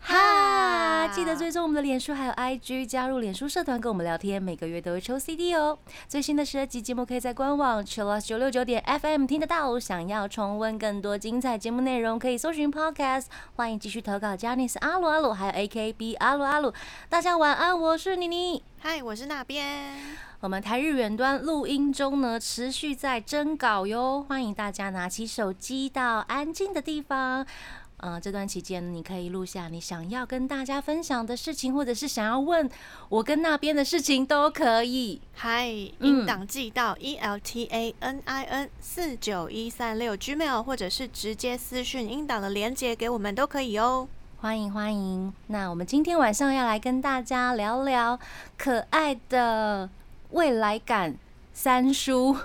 哈，记得追踪我们的脸书还有 IG，加入脸书社团跟我们聊天，每个月都会抽 CD 哦。最新的十二集节目可以在官网 Chillus 九六九点 FM 听得到。想要重温更多精彩节目内容，可以搜寻 Podcast。欢迎继续投稿 j a n i c e 阿鲁阿鲁，还有 AKB 阿鲁阿鲁。大家晚安，我是妮妮。嗨，我是那边。我们台日远端录音中呢，持续在征稿哟，欢迎大家拿起手机到安静的地方。呃，这段期间你可以录下你想要跟大家分享的事情，或者是想要问我跟那边的事情都可以。嗨，音档寄到 e l t a n i n 四九一三六 gmail，或者是直接私讯音档的连接给我们都可以哦。欢迎欢迎。那我们今天晚上要来跟大家聊聊可爱的未来感三叔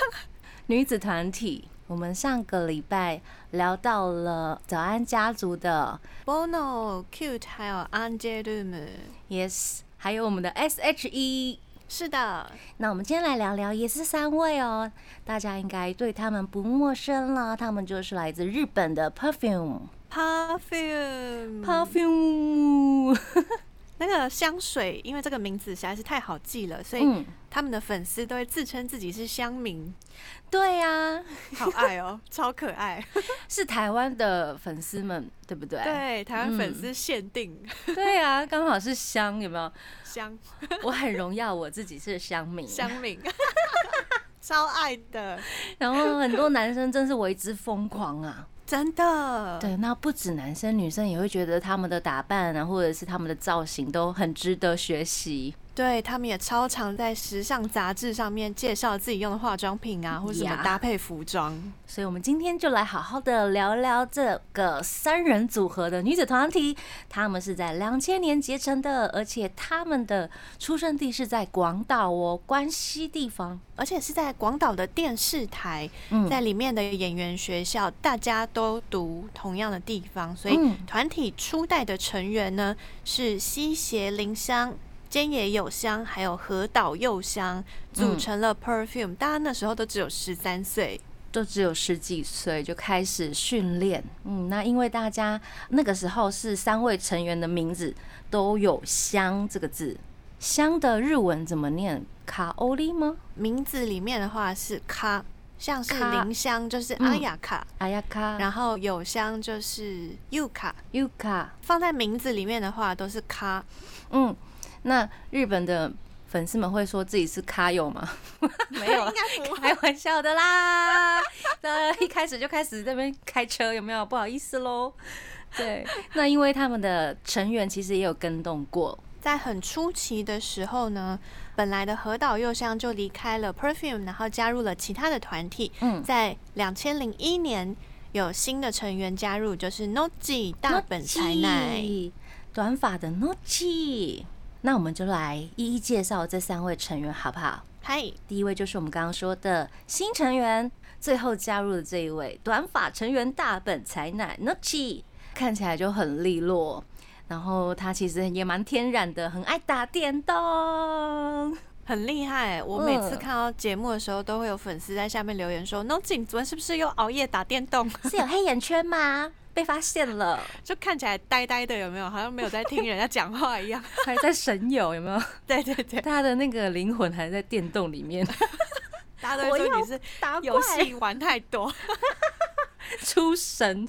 女子团体。我们上个礼拜聊到了早安家族的 Bono、Cute，还有 Angelum。Yes，还有我们的 S.H.E。是的，那我们今天来聊聊，也是三位哦，大家应该对他们不陌生了。他们就是来自日本的 Perfume。Perfume。那个香水，因为这个名字实在是太好记了，所以嗯，他们的粉丝都会自称自己是香民，对呀、好爱哦，超可爱。是台湾的粉丝们，对不对？对，台湾粉嗯丝限定。对呀、刚好是香，有没有？香 我很荣耀我自己是香民，香民，超爱的，然后很多男生真是为之疯狂啊。真的。对，那不止男生，女生也会觉得他们的打扮啊，或者是他们的造型都很值得学习。对他们也超常在时尚杂志上面介绍自己用的化妆品啊，或者什么搭配服装。所以，我们今天就来好好的聊聊这个三人组合的女子团体。他们是在两千年结成的，而且他们的出生地是在广岛哦，关西地方。而且是在广岛的电视台，嗯在里面的演员学校，大家都读同样的地方，所以嗯团体初代的成员呢是西胁林香、菅野有香，还有河岛佑香，组嗯。成了 Perfume。大家那时候都只有十三岁，都只有十几岁就开始训练，嗯，那因为大家那个时候是三位成员的名字都有“香”这个字，香的日文怎么念？卡欧利吗？名字里面的话是卡，像是卡。林香就是嗯。阿雅卡，阿雅卡、然后有香就是 U 卡，尤卡，放在名字里面的话都是卡。嗯，那日本的粉丝们会说自己是卡友吗？没有啦，应该。开玩笑的啦。那一开始就开始这边开车，有没有？不好意思喽。对，那因为他们的成员其实也有跟动过，在很初期的时候呢，本来的河岛佑香就离开了 Perfume，然后加入了其他的团体。嗯，在两千零一年有新的成员加入，就是 Noji 大本才奈。短发的 Nochi。那我们就来一一介绍这三位成员，好不好？嗨，第一位就是我们刚刚说的新成员，最后加入的这一位短发成员大本才奶 Nochi，看起来就很利落，然后他其实也蛮天然的，很爱打电动。很厉害！我每次嗯看到节目的时候，都会有粉丝在下面留言说：“Noji，你昨天是不是又熬夜打电动？是有黑眼圈吗？被发现了，就看起来呆呆的，有没有？好像没有在听人家讲话一样。还在神游，有没有？对 对对，他的那个灵魂还在电动里面，大家都会说你是打游戏玩太多，出神。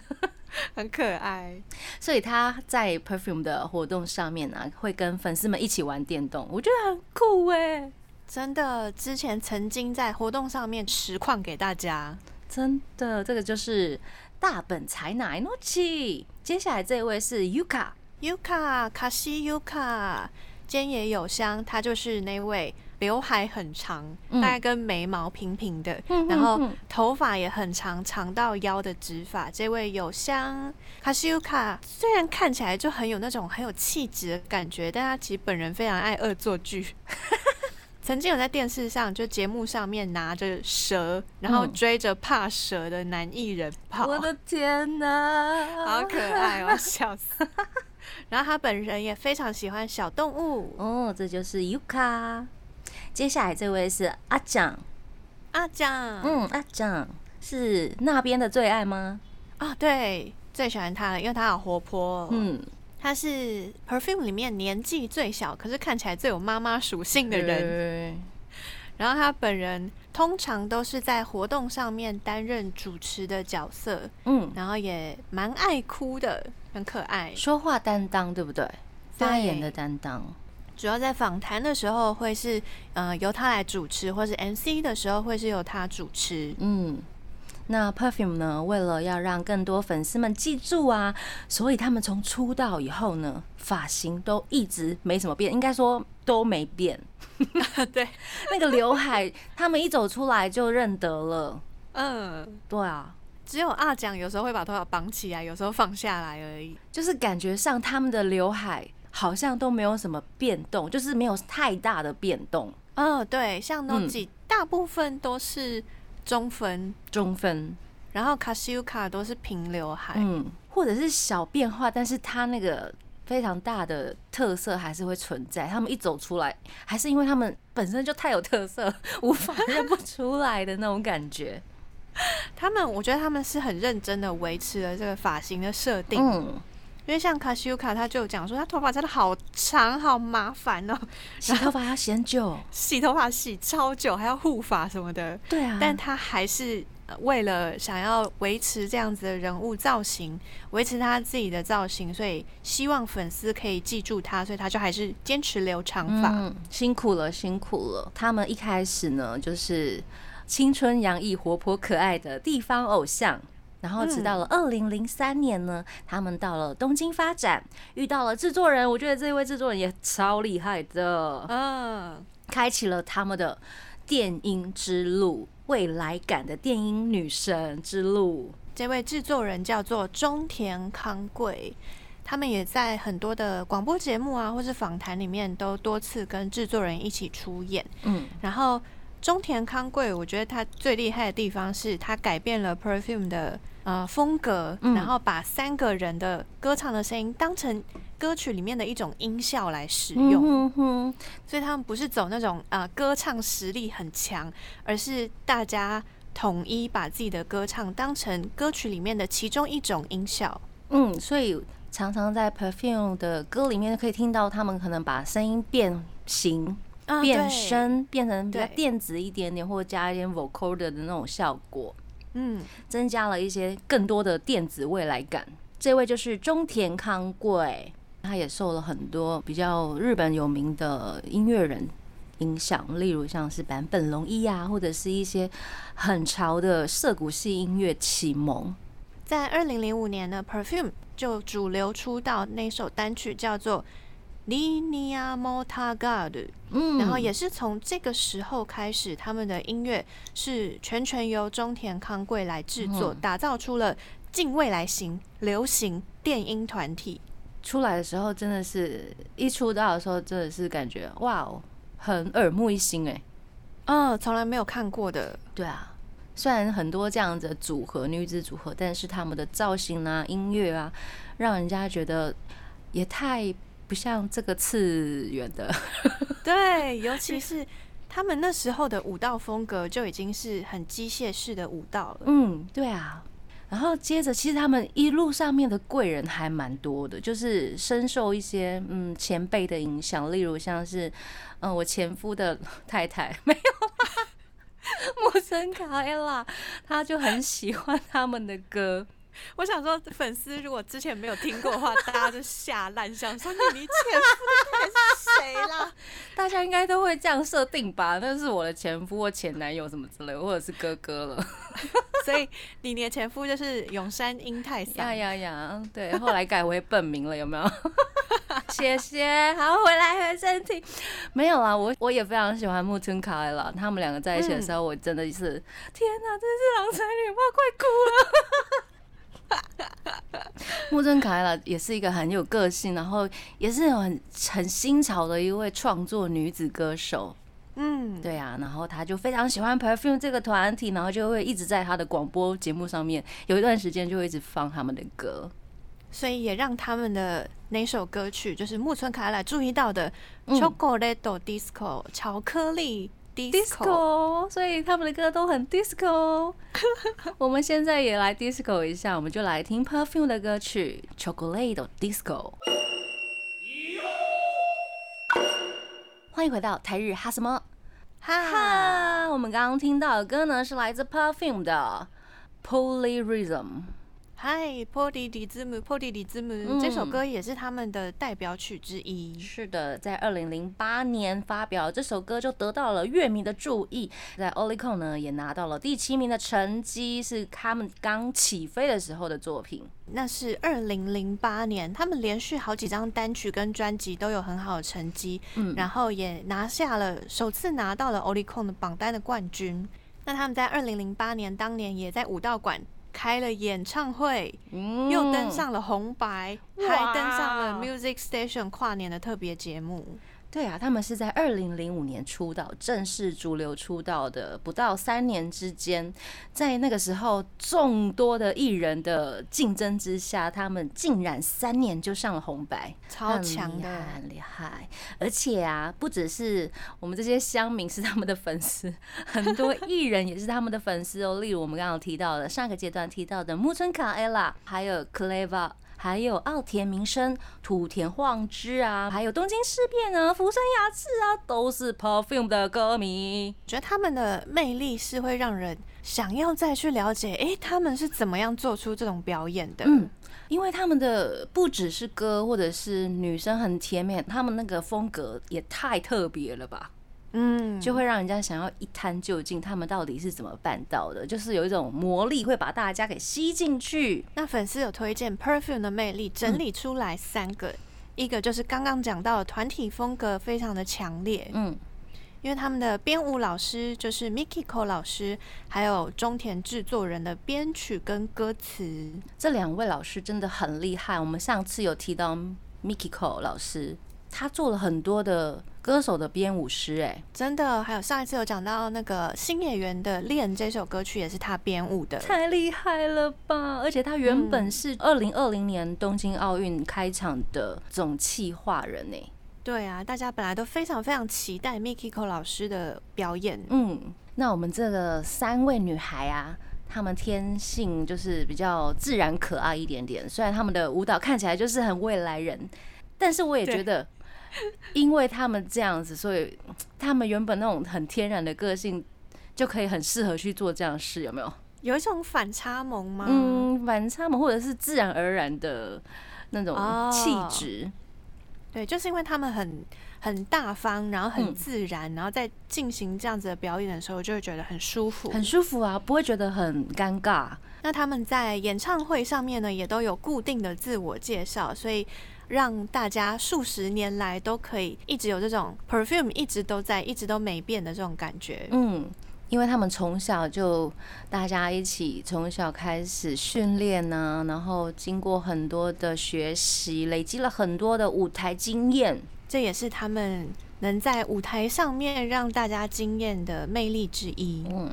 很可爱。所以他在 Perfume 的活动上面呢、会跟粉丝们一起玩电动，我觉得很酷哎，真的，之前曾经在活动上面实况给大家。真的，这个就是大本才乃 Nochi。接下来这位是 Yuka，Yuka 卡西 Yuka，菅野有香，她就是那位刘海很长，嗯大概跟眉毛平平的，嗯然后头发也很长，长到腰的直发。这位有香卡西 Yuka 虽然看起来就很有那种很有气质的感觉，但她其实本人非常爱恶作剧。曾经有在电视上就节目上面拿着蛇，然后嗯追着怕蛇的男艺人跑，我的天哪，好可爱哦，笑死！然后他本人也非常喜欢小动物。哦，这就是 Yuka。接下来这位是阿蒋，阿蒋，嗯，阿蒋是那边的最爱吗？啊，对，最喜欢他了，因为他好活泼。嗯，他是 Perfume 里面年纪最小，可是看起来最有妈妈属性的人。对然后他本人通常都是在活动上面担任主持的角色，嗯，然后也蛮爱哭的，很可爱，说话担当，对不对？发言的担当，主要在访谈的时候会是呃由他来主持，或是 MC 的时候会是由他主持，嗯。那 Perfume 呢？为了要让更多粉丝们记住啊，所以他们从出道以后呢，发型都一直没什么变，应该说都没变。对，那个刘海，他们一走出来就认得了。嗯，对啊，只有阿蒋有时候会把头发绑起来，有时候放下来而已。就是感觉上他们的刘海好像都没有什么变动，就是没有太大的变动。嗯，对，像 Noji 大部分都是。中分，中分，然后卡西乌卡都是平刘海，嗯，或者是小变化，但是它那个非常大的特色还是会存在。他们一走出来，还是因为他们本身就太有特色，无法认不出来的那种感觉。他们，我觉得他们是很认真的维持了这个发型的设定。嗯。因为像卡西乌卡，他就讲说他头发真的好长，好麻烦哦，洗头发要洗很久，洗头发洗超久，还要护发什么的。对啊，但他还是为了想要维持这样子的人物造型，维持他自己的造型，所以希望粉丝可以记住他，所以他就还是坚持留长发。辛苦了，辛苦了。他们一开始呢，就是青春洋溢、活泼可爱的地方偶像。然后直到了二零零三年呢，他们到了东京发展，遇到了制作人，我觉得这位制作人也超厉害的，嗯，开启了他们的电音之路，未来感的电音女神之路。这位制作人叫做中田康贵，他们也在很多的广播节目啊，或是访谈里面都多次跟制作人一起出演，嗯，然后中田康贵，我觉得他最厉害的地方是他改变了 Perfume 的。呃，风格，然后把三个人的歌唱的声音当成歌曲里面的一种音效来使用，所以他们不是走那种呃歌唱实力很强，而是大家统一把自己的歌唱当成歌曲里面的其中一种音效。嗯，所以常常在 Perfume 的歌里面可以听到他们可能把声音变形、变声，变成比较电子一点点，或者加一点 vocal 的那种效果。嗯，增加了一些更多的电子未来感。这位就是中田康贵，他也受了很多比较日本有名的音乐人影响，例如像是坂本龙一啊，或者是一些很潮的涩谷系音乐启蒙。在二零零五年呢，Perfume 就主流出道那首单曲叫做。Linia Motagard，嗯，然后也是从这个时候开始，他们的音乐是全权由中田康贵来制作，打造出了近未来型流行电音团体。出来的时候，真的是一出道的时候，真的是感觉哇哦，很耳目一新哎，嗯，从来没有看过的。对啊，虽然很多这样子的组合女子组合，但是他们的造型啊、音乐啊，让人家觉得也太。不像这个次元的，对，尤其是他们那时候的舞蹈风格就已经是很机械式的舞蹈了。嗯，对啊。然后接着，其实他们一路上面的贵人还蛮多的，就是深受一些嗯前辈的影响，例如像是嗯我前夫的太太没有莫森 卡埃拉，他就很喜欢他们的歌。我想说，粉丝如果之前没有听过的话，大家就吓烂，想说你你前夫是谁啦？大家应该都会这样设定吧？那是我的前夫或前男友什么之类，或者是哥哥了。所以你的前夫就是永山英太呀呀呀！对，后来改为本名了，有没有？谢谢。好，回来回正题。没有啦，我我也非常喜欢木村卡了。他们两个在一起的时候，我真的是天哪，真是郎才女貌，快哭了。木村凯拉也是一个很有个性，然后也是很很新潮的一位创作女子歌手。嗯，对啊，然后她就非常喜欢 Perfume 这个团体，然后就会一直在她的广播节目上面，有一段时间就会一直放他们的歌。所以也让他们的那首歌曲，就是木村卡拉注意到的嗯《Chocolate Disco》巧克力 disco。所以他们的歌都很 disco。我们现在也来 disco 一下，我们就来听 Perfume 的歌曲《Chocolate Disco》。欢迎回到台日哈什么哈，哈？我们刚刚听到的歌呢，是来自 Perfume 的《Polyrhythm》。嗨，波迪迪兹姆，波迪迪兹姆，嗯这首歌也是他们的代表曲之一。是的，在二零零八年发表这首歌，就得到了乐迷的注意，在 Olicon 呢也拿到了第七名的成绩，是他们刚起飞的时候的作品。那是二零零八年，他们连续好几张单曲跟专辑都有很好的成绩，嗯，然后也拿下了首次拿到了 Olicon 的榜单的冠军。那他们在二零零八年当年也在武道馆开了演唱会，嗯又登上了红白，还登上了 Music Station 跨年的特别节目。对啊，他们是在二零零五年出道，正式主流出道的不到三年之间，在那个时候众多的艺人的竞争之下，他们竟然三年就上了红白，超强的很厉害。而且啊，不只是我们这些乡民是他们的粉丝，很多 艺人也是他们的粉丝哦。例如我们刚刚提到的上个阶段提到的木村卡 ella，还有 Cleva。还有奥田民生、土田晃之啊，还有东京事变啊、福山雅治啊，都是 Perfume 的歌迷。觉得他们的魅力是会让人想要再去了解，诶，他们是怎么样做出这种表演的？嗯，因为他们的不只是歌，或者是女生很甜美，他们那个风格也太特别了吧。嗯，就会让人家想要一探究竟，他们到底是怎么办到的？就是有一种魔力会把大家给吸进去。那粉丝有推荐 Perfume 的魅力，整理出来三个，一个就是刚刚讲到的团体风格非常的强烈，嗯，因为他们的编舞老师就是 Mikiko 老师，还有中田制作人的编曲跟歌词，这两位老师真的很厉害。我们上次有提到 Mikiko 老师，他做了很多的歌手的编舞师，哎，真的。还有上一次有讲到那个新演员的《恋》这首歌曲也是他编舞的，太厉害了吧！而且他原本嗯是二零二零年东京奥运开场的总企划人呢。对啊，大家本来都非常非常期待 Mikiko 老师的表演，嗯，那我们这个三位女孩啊，她们天性就是比较自然可爱一点点。虽然她们的舞蹈看起来就是很未来人，但是我也觉得，因为他们这样子，所以他们原本那种很天然的个性，就可以很适合去做这样的事，有没有？有一种反差萌吗？嗯，反差萌或者是自然而然的那种哦气质。对，就是因为他们很很大方，然后很嗯自然，然后在进行这样子的表演的时候，就会觉得很舒服。很舒服啊，不会觉得很尴尬。那他们在演唱会上面呢，也都有固定的自我介绍，所以让大家数十年来都可以一直有这种 perfume 一直都在，一直都没变的这种感觉。嗯，因为他们从小就大家一起从小开始训练呢，然后经过很多的学习，累积了很多的舞台经验。这也是他们能在舞台上面让大家惊艳的魅力之一。嗯，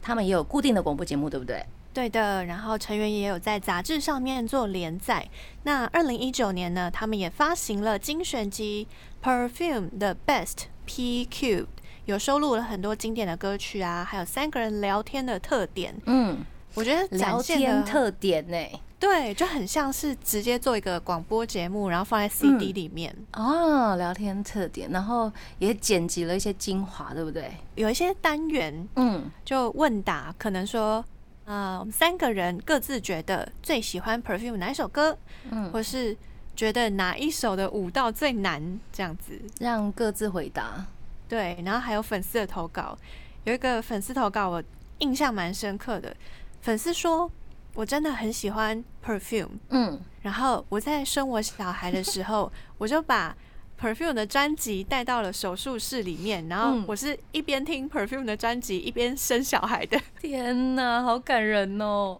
他们也有固定的广播节目，对不对？对的，然后成员也有在杂志上面做连载。那二零一九年呢，他们也发行了精选集《Perfume 的 Best P Q》，有收录了很多经典的歌曲啊，还有三个人聊天的特点。嗯，我觉得展聊天特点呢？对，就很像是直接做一个广播节目，然后放在 CD 嗯里面，哦，聊天特点，然后也剪辑了一些精华，对不对？有一些单元嗯就问答，可能说。呃，我们三个人各自觉得最喜欢 Perfume 哪一首歌，嗯，或是觉得哪一首的舞蹈最难，这样子。让各自回答。对，然后还有粉丝的投稿，有一个粉丝投稿我印象蛮深刻的，粉丝说我真的很喜欢 Perfume，嗯，然后我在生我小孩的时候，我就把 Perfume 的专辑带到了手术室里面，然后嗯我是一边听 Perfume 的专辑一边生小孩的。天哪，好感人哦！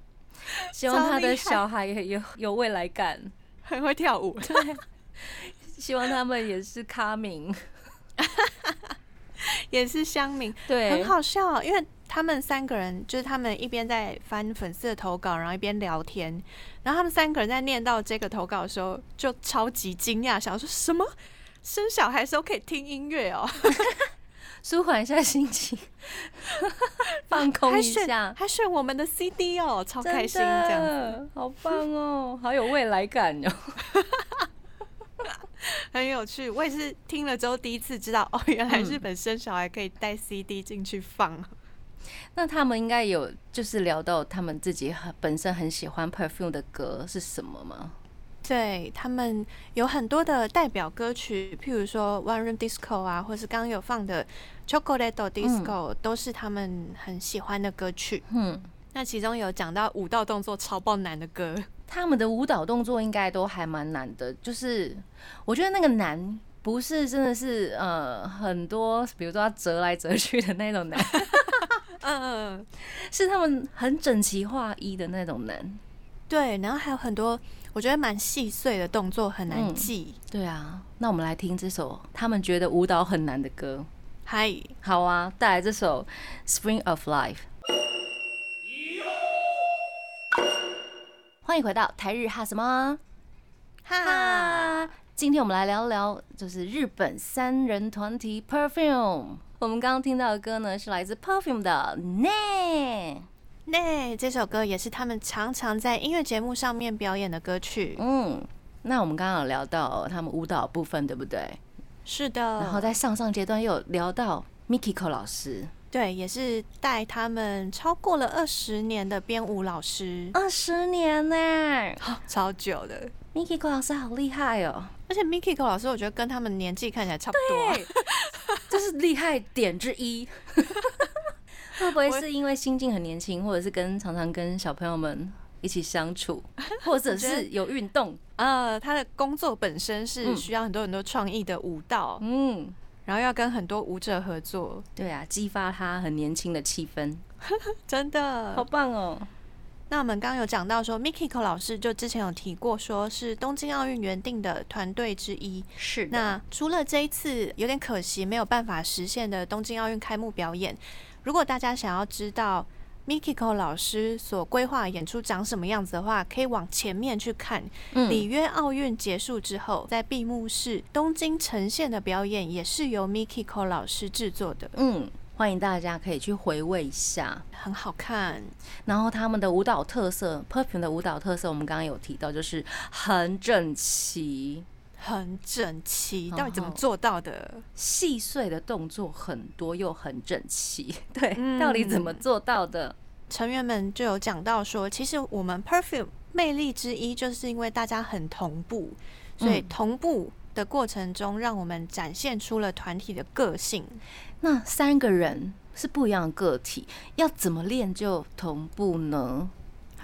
希望他的小孩也有有未来感。很会跳舞，对，希望他们也是咖明。也是乡民，对，很好笑，因为他们三个人就是他们一边在翻粉丝的投稿，然后一边聊天。然后他们三个人在念到这个投稿的时候，就超级惊讶，想说什么？生小孩时候可以听音乐哦，舒缓一下心情，放空一下，还选我们的 CD 哦，超开心，这样子，好棒哦，好有未来感哦，很有趣。我也是听了之后第一次知道，哦，原来日本生小孩可以带 CD 进去放。那他们应该有就是聊到他们自己很本身很喜欢 Perfume 的歌是什么吗？对他们有很多的代表歌曲，譬如说 One Room Disco 啊，或是刚刚有放的 Chocolate Disco，都是他们很喜欢的歌曲。嗯，那其中有讲到舞蹈动作超爆难的歌，他们的舞蹈动作应该都还蛮难的。就是我觉得那个难不是真的是呃很多，比如说要折来折去的那种难。嗯，是他们很整齐划一的那种难，对，然后还有很多我觉得蛮细碎的动作很难记，对啊。那我们来听这首他们觉得舞蹈很难的歌，嗨，好啊，带来这首《Spring of Life》。欢迎回到台日哈什么哈，今天我们来聊聊就是日本三人团体 Perfume。我们刚刚听到的歌呢，是来自 Perfume 的《呢呢》这首歌，也是他们常常在音乐节目上面表演的歌曲。嗯，那我们刚刚有聊到他们舞蹈部分，对不对？是的。然后在上上阶段又有聊到 Mikiko 老师，对，也是带他们超过了二十年的编舞老师。二十年呢，超久的。Mikiko 老师好厉害哦！而且 Mikiko 老师，我觉得跟他们年纪看起来差不多。这是厉害点之一，会不会是因为心境很年轻，或者是跟常常跟小朋友们一起相处，或者是有运动？呃，他的工作本身是需要很多很多创意的舞蹈，嗯，然后要跟很多舞者合作，对啊，激发他很年轻的气氛，真的好棒哦。那我们刚刚有讲到说，Mikiko 老师就之前有提过，说是东京奥运原定的团队之一。是。那除了这一次有点可惜没有办法实现的东京奥运开幕表演，如果大家想要知道 Mikiko 老师所规划演出长什么样子的话，可以往前面去看。里约奥运结束之后，在闭幕式东京呈现的表演，也是由 Mikiko 老师制作的。嗯。欢迎大家可以去回味一下，很好看。然后他们的舞蹈特色，Perfume 的舞蹈特色，我们刚刚有提到，就是很整齐，很整齐。到底怎么做到的？细碎的动作很多又很整齐。对，到底怎么做到的？成员们就有讲到说，其实我们 Perfume 魅力之一，就是因为大家很同步，所以同步的过程中，让我们展现出了团体的个性。那三个人是不一样的个体，要怎么练就同步呢？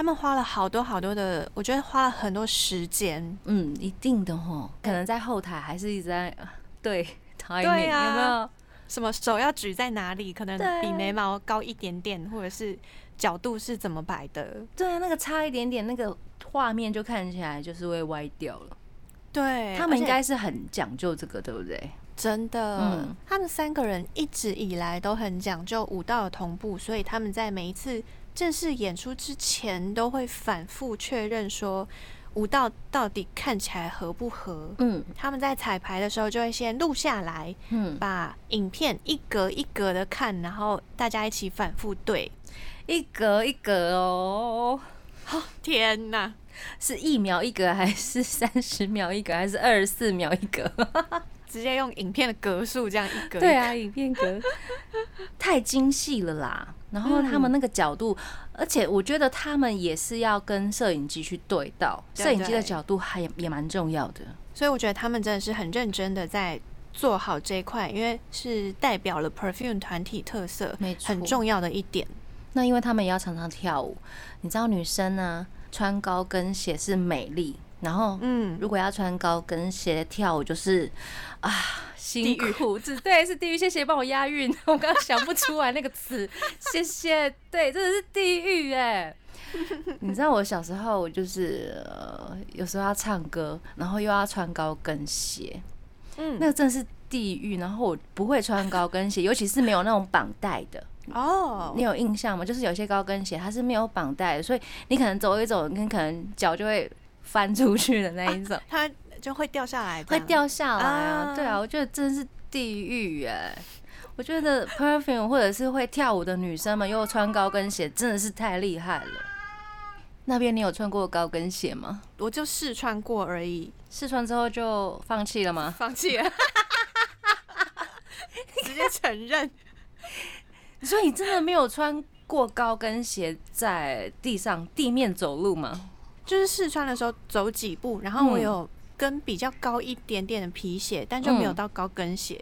他们花了好多好多的，我觉得花了很多时间。嗯，一定的哦，可能在后台还是一直在对 timing 有没有？什么手要举在哪里？可能比眉毛高一点点，或者是角度是怎么摆的？对啊，那个差一点点，那个画面就看起来就是会歪掉了。对他们应该是很讲究这个，对不对？真的，他们三个人一直以来都很讲究舞蹈的同步，所以他们在每一次正式演出之前都会反复确认说舞蹈到底看起来合不合。嗯，他们在彩排的时候就会先录下来，嗯，把影片一格一格的看，然后大家一起反复对，一格一格哦。天哪，是一秒一格，还是三十秒一格，还是二十四秒一格？直接用影片的格数这样一格，对啊，影片格 太精细了啦。然后他们那个角度，而且我觉得他们也是要跟摄影机去对到，摄影机的角度还也蛮重要的。所以我觉得他们真的是很认真的在做好这一块，因为是代表了 Perfume 团体特色，没错很重要的一点。那因为他们也要常常跳舞，你知道女生呢穿高跟鞋是美丽。然后，嗯，如果要穿高跟鞋跳舞，就是啊，辛苦，是，对，是地狱。谢谢帮我押韵，我刚刚想不出来那个词。谢谢，对，真的是地狱哎。你知道我小时候，我就是呃，有时候要唱歌，然后又要穿高跟鞋，嗯，那个真的是地狱。然后我不会穿高跟鞋，尤其是没有那种绑带的，哦你，有印象吗？就是有些高跟鞋它是没有绑带的，所以你可能走一走，你可能脚就会翻出去的那一种，它就会掉下来，会。掉下来啊。啊对啊，我觉得真的是地狱哎。我觉得 perfume 或者是会跳舞的女生们又穿高跟鞋，真的是太厉害了。那边你有穿过高跟鞋吗？我就试穿过而已，试穿之后就放弃了吗？放弃了，直接承认。所以你真的没有穿过高跟鞋在地上地面走路吗？就是试穿的时候走几步，然后我嗯有跟比较高一点点的皮鞋，但就没有嗯到高跟鞋。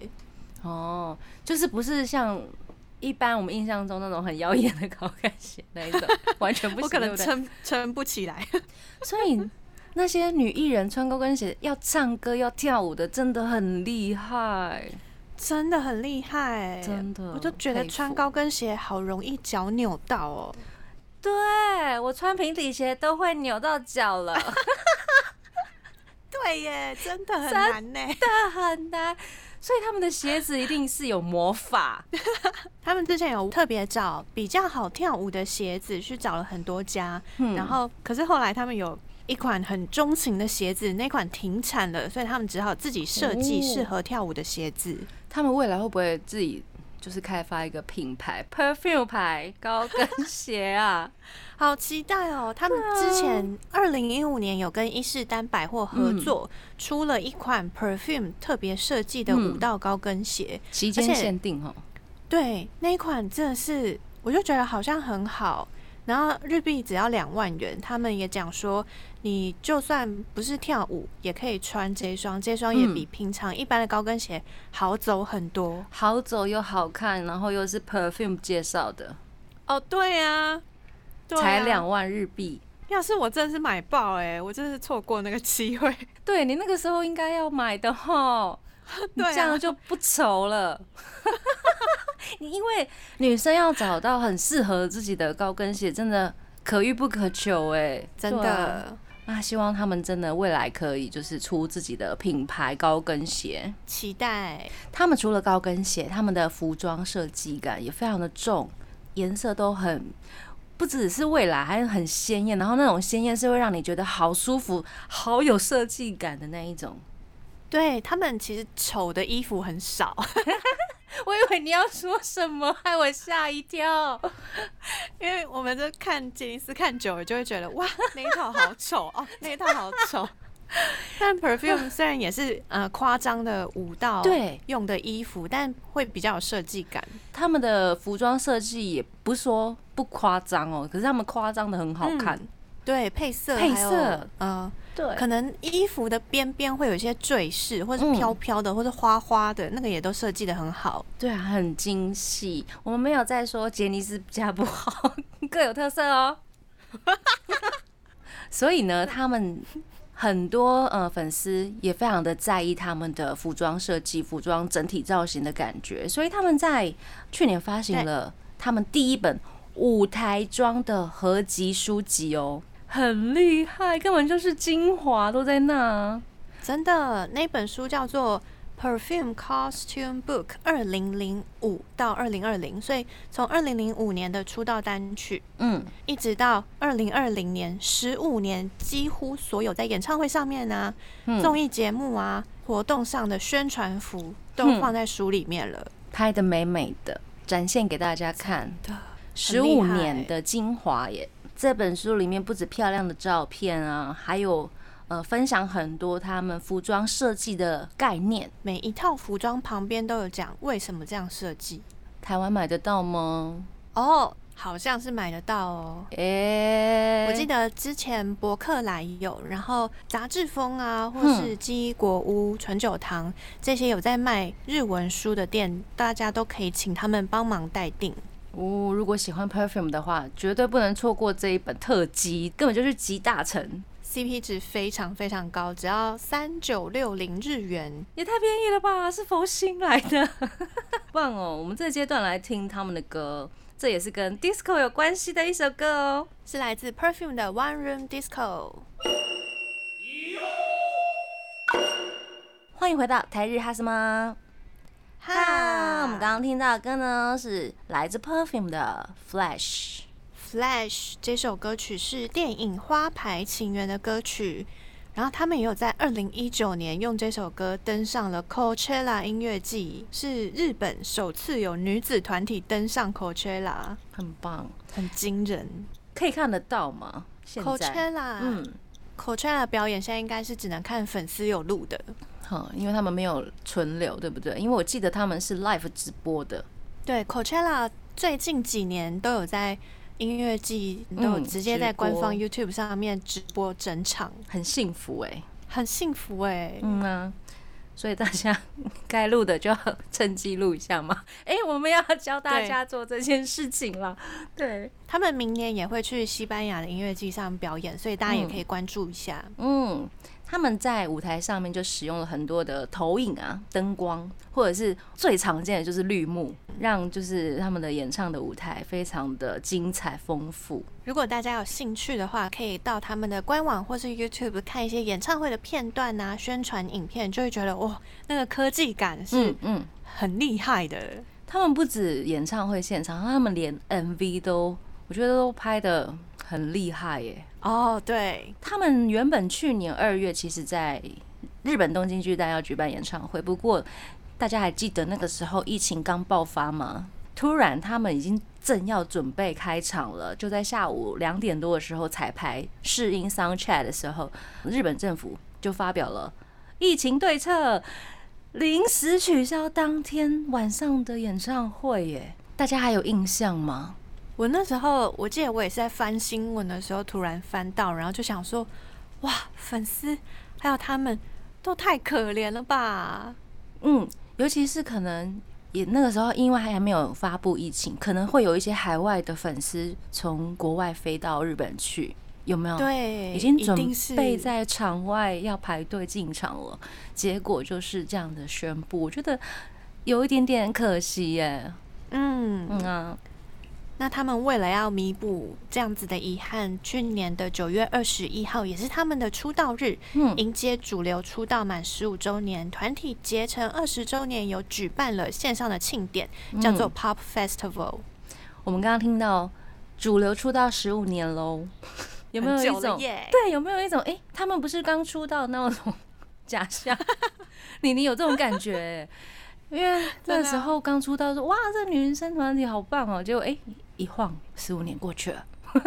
哦，就是不是像一般我们印象中那种很妖艳的高跟鞋那一种，完全不行，我可能撑撑不起来。所以那些女艺人穿高跟鞋要唱歌要跳舞的，真的很厉害，真的很厉害，真的。我就觉得穿高跟鞋好容易脚扭到哦。对我穿平底鞋都会扭到脚了，对耶，真的很难呢。的很难。所以他们的鞋子一定是有魔法，他们之前有特别找比较好跳舞的鞋子，去找了很多家，嗯然后可是后来他们有一款很钟情的鞋子，那款停产了，所以他们只好自己设计哦适合跳舞的鞋子。他们未来会不会自己就是开发一个品牌 perfume 牌高跟鞋啊？好期待哦！他们之前二零一五年有跟伊势丹百货合作，出了一款 perfume 特别设计的五道高跟鞋。期间限定哦。对，那一款真的是，我就觉得好像很好。然后日币只要两万元，他们也讲说，你就算不是跳舞，也可以穿这一双，这双也比平常一般的高跟鞋好走很多。好走又好看，然后又是 perfume 介绍的，哦，对呀、才两万日币。要是我真的是买爆哎、我真是错过那个机会。对你那个时候应该要买的哈，你这样就不愁了。你因为女生要找到很适合自己的高跟鞋，真的可遇不可求哎，真的那希望他们真的未来可以就是出自己的品牌高跟鞋。期待。他们除了高跟鞋，他们的服装设计感也非常的重，颜色都很不只是未来，还很鲜艳。然后那种鲜艳是会让你觉得好舒服、好有设计感的那一种。对他们其实丑的衣服很少，我以为你要说什么，害我吓一跳。因为我们就看杰尼斯看久了，就会觉得哇，那一套好 丑哦，那一套好丑。但 perfume 虽然也是呃夸张的舞蹈对用的衣服，但会比较有设计感。他们的服装设计也不是说不夸张哦，可是他们夸张的很好看。对，配色配色呃，对可能衣服的边边会有一些坠饰，或是嗯飘飘的，或是花花的，那个也都设计的很好。对啊，很精细。我们没有在说杰尼斯家不好，各有特色哦。所以呢，他们很多呃粉丝也非常的在意他们的服装设计、服装整体造型的感觉，所以他们在去年发行了他们第一本舞台装的合集书籍哦，很厉害，根本就是精华都在那啊。真的，那本书叫做《Perfume Costume Book》，二零零五到二零二零，所以从二零零五年的出道单曲，嗯，一直到二零二零年，十五年，几乎所有在演唱会上面啊、嗯综艺节目啊、活动上的宣传服都嗯放在书里面了。拍的美美的，展现给大家看。十五年的精华耶！这本书里面不止漂亮的照片啊，还有呃分享很多他们服装设计的概念。每一套服装旁边都有讲为什么这样设计。台湾买得到吗？哦，好像是买得到哦。诶、我记得之前博客来有，然后杂志风啊，或嗯是记忆国屋、纯酒堂这些有在卖日文书的店，大家都可以请他们帮忙代订。哦，如果喜欢 perfume 的话，绝对不能错过这一本特辑，根本就是集大成，CP 值非常非常高，只要三九六零日元。也太便宜了吧？是佛心来的，棒哦！我们这个阶段来听他们的歌，这也是跟 disco 有关系的一首歌哦。是来自 Perfume 的 One Room Disco。欢迎回到台日哈什么？哈，我们刚刚听到的歌呢是来自 Perfume 的 Flash。Flash 这首歌曲是电影《花牌情缘》的歌曲，然后他们也有在二零一九年用这首歌登上了 Coachella 音乐季，是日本首次有女子团体登上 Coachella，很棒，很惊人。可以看得到吗？现在，Coachella，嗯，Coachella 表演现在应该是只能看粉丝有录的。好，因为他们没有存留，对不对？因为我记得他们是 live 直播的，对，Coachella 最近几年都有在音乐季都有嗯直接在官方 YouTube 上面直播整场，很幸福哎、很幸福哎、嗯啊，所以大家 该录的就要趁机录一下嘛。哎、我们要教大家做这件事情了。对，他们明年也会去西班牙的音乐季上表演，所以大家也嗯可以关注一下。嗯，他们在舞台上面就使用了很多的投影啊、灯光，或者是最常见的就是绿幕，让就是他们的演唱的舞台非常的精彩丰富。如果大家有兴趣的话，可以到他们的官网或是 YouTube 看一些演唱会的片段啊、宣传影片，就会觉得哇，那个科技感是嗯嗯，很厉害的。他们不止演唱会现场，他们连 MV 都，我觉得都拍的很厉害耶。哦，对，他们原本去年二月其实在日本东京巨蛋要举办演唱会，不过大家还记得那个时候疫情刚爆发吗？突然他们已经正要准备开场了，就在下午两点多的时候彩排试音 sound check 的时候，日本政府就发表了疫情对策，临时取消当天晚上的演唱会耶。大家还有印象吗？我那时候我记得我也是在翻新闻的时候突然翻到，然后就想说，哇，粉丝还有他们都太可怜了吧？嗯，尤其是可能也那个时候，因为还没有发布疫情，可能会有一些海外的粉丝从国外飞到日本去，有没有？，对，已经准是备在场外要排队进场了，结果就是这样的宣布，我觉得有一点点可惜耶。嗯嗯啊，那他们为了要弥补这样子的遗憾，去年的九月二十一号也是他们的出道日，嗯迎接主流出道满十五周年，团体结成二十周年，有举办了线上的庆典，叫做嗯 Pop Festival。我们刚刚听到主流出道十五年喽，有没有一种耶？对，有没有一种哎、诶他们不是刚出道那种假象？你你有这种感觉、欸？因为那时候刚出道说哇，这女生团体好棒哦，结果哎、诶一晃十五年过去了。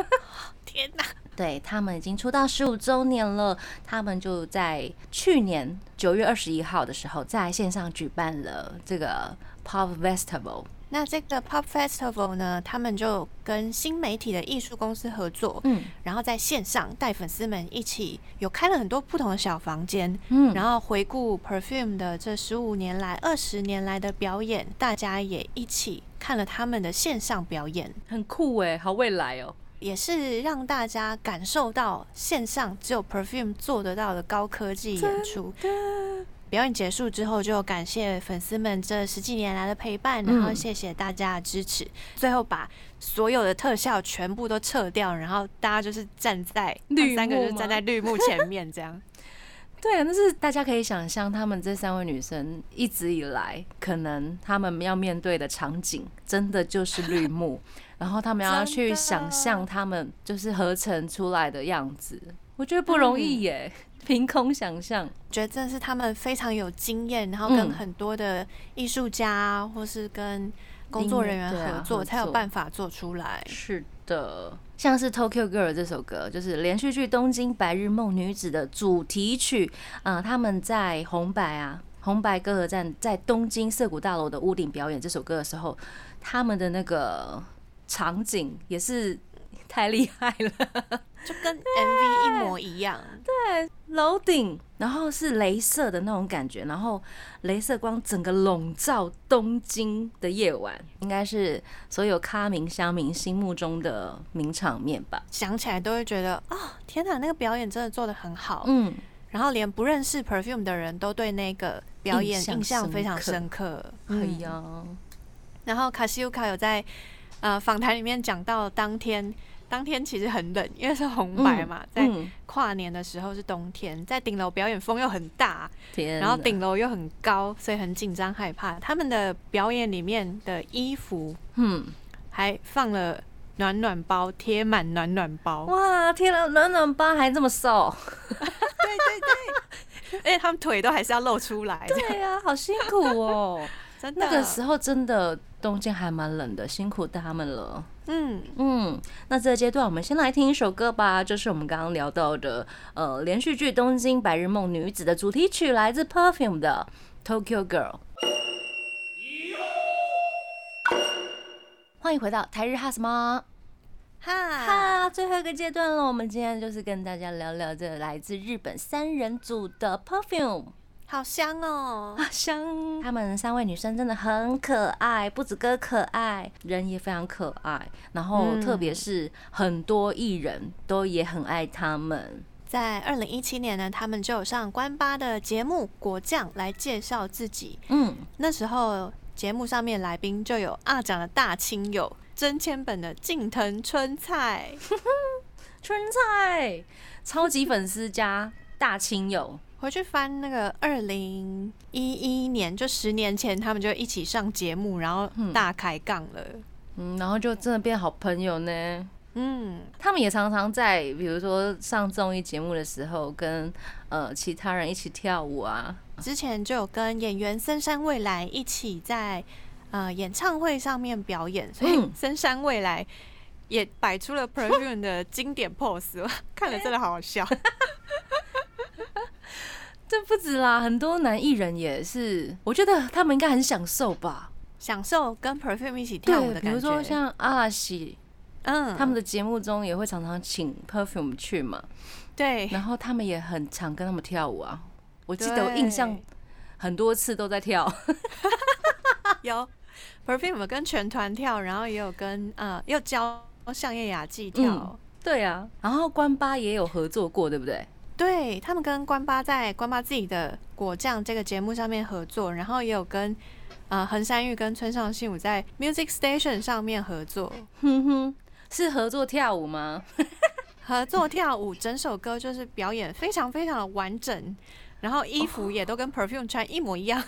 天哪！对他们已经出道十五周年了，他们就在去年九月二十一号的时候，在线上举办了这个 Pop Festival。那这个 Pop Festival 呢，他们就跟新媒体的艺术公司合作，嗯然后在线上带粉丝们一起有开了很多不同的小房间，嗯，然后回顾 Perfume 的这十五年来、二十年来的表演，大家也一起看了他们的线上表演，很酷哎，好未来哦。也是让大家感受到线上只有 Perfume 做得到的高科技演出。表演结束之后，就感谢粉丝们这十几年来的陪伴，然后嗯谢谢大家的支持。最后把所有的特效全部都撤掉，然后大家就是站在三个幕就站在绿幕前面这样。对啊，但是大家可以想象，他们这三位女生一直以来，可能她们要面对的场景，真的就是绿幕，然后他们要去想象他们就是合成出来的样子，我觉得不容易耶，凭空想象。觉得真的是他们非常有经验，然后跟嗯。很多的艺术家啊，或是跟工作人员合作，才有办法做出来。是的，像是《Tokyo Girl》这首歌，就是连续剧《东京白日梦女子》的主题曲。啊、他们在红白啊，红白歌合战在东京涩谷大楼的屋顶表演这首歌的时候，他们的那个场景也是太厉害了。就跟 MV 一模一样。对楼顶，然后是镭射的那种感觉，然后镭射光整个笼罩东京的夜晚，应该是所有咖明乡民心目中的名场面吧。想起来都会觉得哦、天哪，那个表演真的做的很好。嗯，然后连不认识 Perfume 的人都对那个表演印象非常深刻。哎嗯呀，然后卡西乌卡有在呃访谈里面讲到，当天当天其实很冷，因为是红白嘛，在嗯，跨年的时候是冬天，在顶楼表演风又很大，天，然后顶楼又很高，所以很紧张害怕。他们的表演里面的衣服嗯，还放了暖暖包，贴满暖暖包，哇，贴了暖暖包还这么瘦，对对对而且他们腿都还是要露出来，对呀、好辛苦哦。真的。那个时候真的冬天还蛮冷的，辛苦他们了。嗯，嗯，那这个阶段我们先来听一首歌吧，就是我们刚刚聊到的呃连续剧《东京白日梦女子》的主题曲，来自 Perfume 的《Tokyo Girl》。欢迎回到台日哈什么哈，哈，最后一个阶段了。我们今天就是跟大家聊聊这来自日本三人组的 Perfume。好香哦。好，香！她们三位女生真的很可爱，不止歌可爱，人也非常可爱。然后，嗯特别是很多艺人都也很爱她们。在二零一七年呢，他们就有上关八的节目《果酱》来介绍自己。嗯，那时候节目上面来宾就有二奖的大亲友真千本的近藤春菜，春菜，超级粉丝加大亲友。回去翻那个二零一一年，就十年前，他们就一起上节目，然后嗯大开杠了。嗯，然后就真的变好朋友呢。嗯，他们也常常在，比如说上综艺节目的时候，跟呃其他人一起跳舞啊。之前就有跟演员森山未来一起在呃演唱会上面表演，所以嗯森山未来也摆出了 Perfume 的经典 pose，我看了真的好好笑。这不止啦，很多男艺人也是，我觉得他们应该很享受吧。享受跟 Perfume 一起跳舞的感觉比如。说像阿拉西，嗯，他们的节目中也会常常请 Perfume 去嘛，对然后他们也很常跟他们跳舞啊。我记得我印象很多次都在跳，有 Perfume 跟全团跳，然后也有跟呃又教向叶雅纪跳。嗯对啊。然后关八也有合作过，对不对？对他们跟关八在关八自己的果酱这个节目上面合作，然后也有跟呃横山裕跟村上信五在 Music Station 上面合作，哼哼，是合作跳舞吗？合作跳舞，整首歌就是表演非常非常的完整，然后衣服也都跟 Perfume 穿一模一样，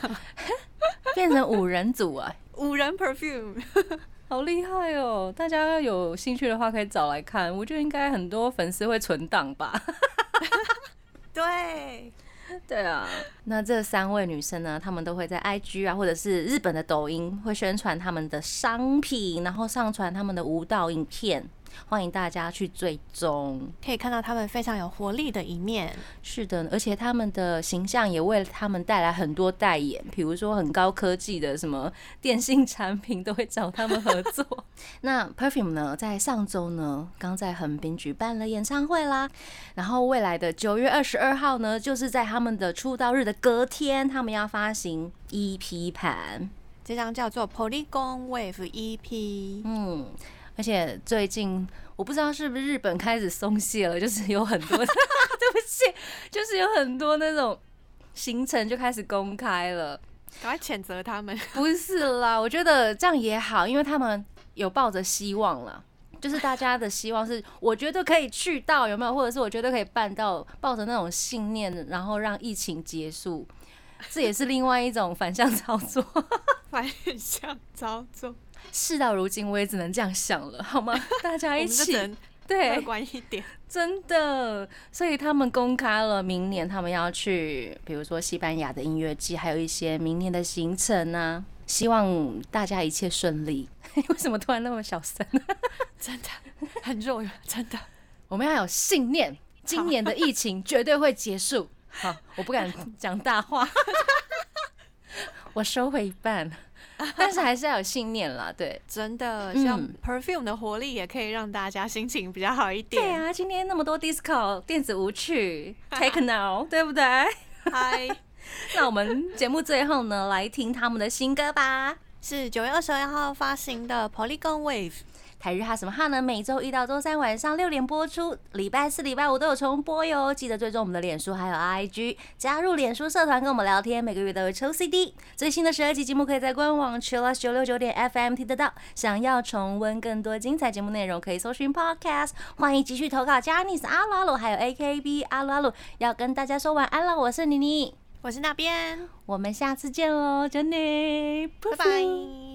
变成五人组啊，五人 Perfume。好厉害哦！大家有兴趣的话可以找来看，我觉得应该很多粉丝会存档吧。对，对啊，那这三位女生呢，她们都会在 IG 啊，或者是日本的抖音，会宣传她们的商品，然后上传她们的舞蹈影片，欢迎大家去追踪。可以看到他们非常有活力的一面。是的，而且他们的形象也为他们带来很多代言，比如说很高科技的什么电信产品都会找他们合作。那 Perfume 呢，在上周呢，刚在横滨举办了演唱会啦。然后未来的九月二十二号呢，就是在他们的出道日的隔天，他们要发行 EP 盘。这张叫做 Polygon Wave E EP，嗯，而且最近我不知道是不是日本开始松懈了，就是有很多，对不起，就是有很多那种行程就开始公开了。赶快谴责他们。不是啦，我觉得这样也好，因为他们有抱着希望了。就是大家的希望是，我觉得可以去到有没有，或者是我觉得可以办到，抱着那种信念，然后让疫情结束，这也是另外一种反向操作。反向操作，事到如今，我也只能这样想了，好吗？大家一起们就只能乐，观一点。真的，所以他们公开了明年他们要去，比如说西班牙的音乐季，还有一些明年的行程呢、希望大家一切顺利。为什么突然那么小声？真的很弱，真的。我们要有信念，今年的疫情绝对会结束。好，我不敢讲大话，我收回一半，但是还是要有信念啦。对，真的，嗯像 Perfume 的活力也可以让大家心情比较好一点。对啊，今天那么多 disco 电子舞曲 techno，对不对？嗨，那我们节目最后呢，来听他们的新歌吧。是九月二十二号发行的 Polygon Wave。台日哈什么哈呢？每周一到周三晚上六点播出，礼拜四、礼拜五都有重播哟。记得追踪我们的脸书还有 IG，加入脸书社团跟我们聊天，每个月都会抽 CD。最新的十二集节目可以在官网 chillus 九六九点 FM 听得到。想要重温更多精彩节目内容，可以搜寻 Podcast。欢迎继续投稿 j a n i c e 阿鲁阿鲁，还有 AKB 阿鲁阿鲁，要跟大家说晚安了。我是妮妮，我是那边，我们下次见喽，珍妮，拜拜。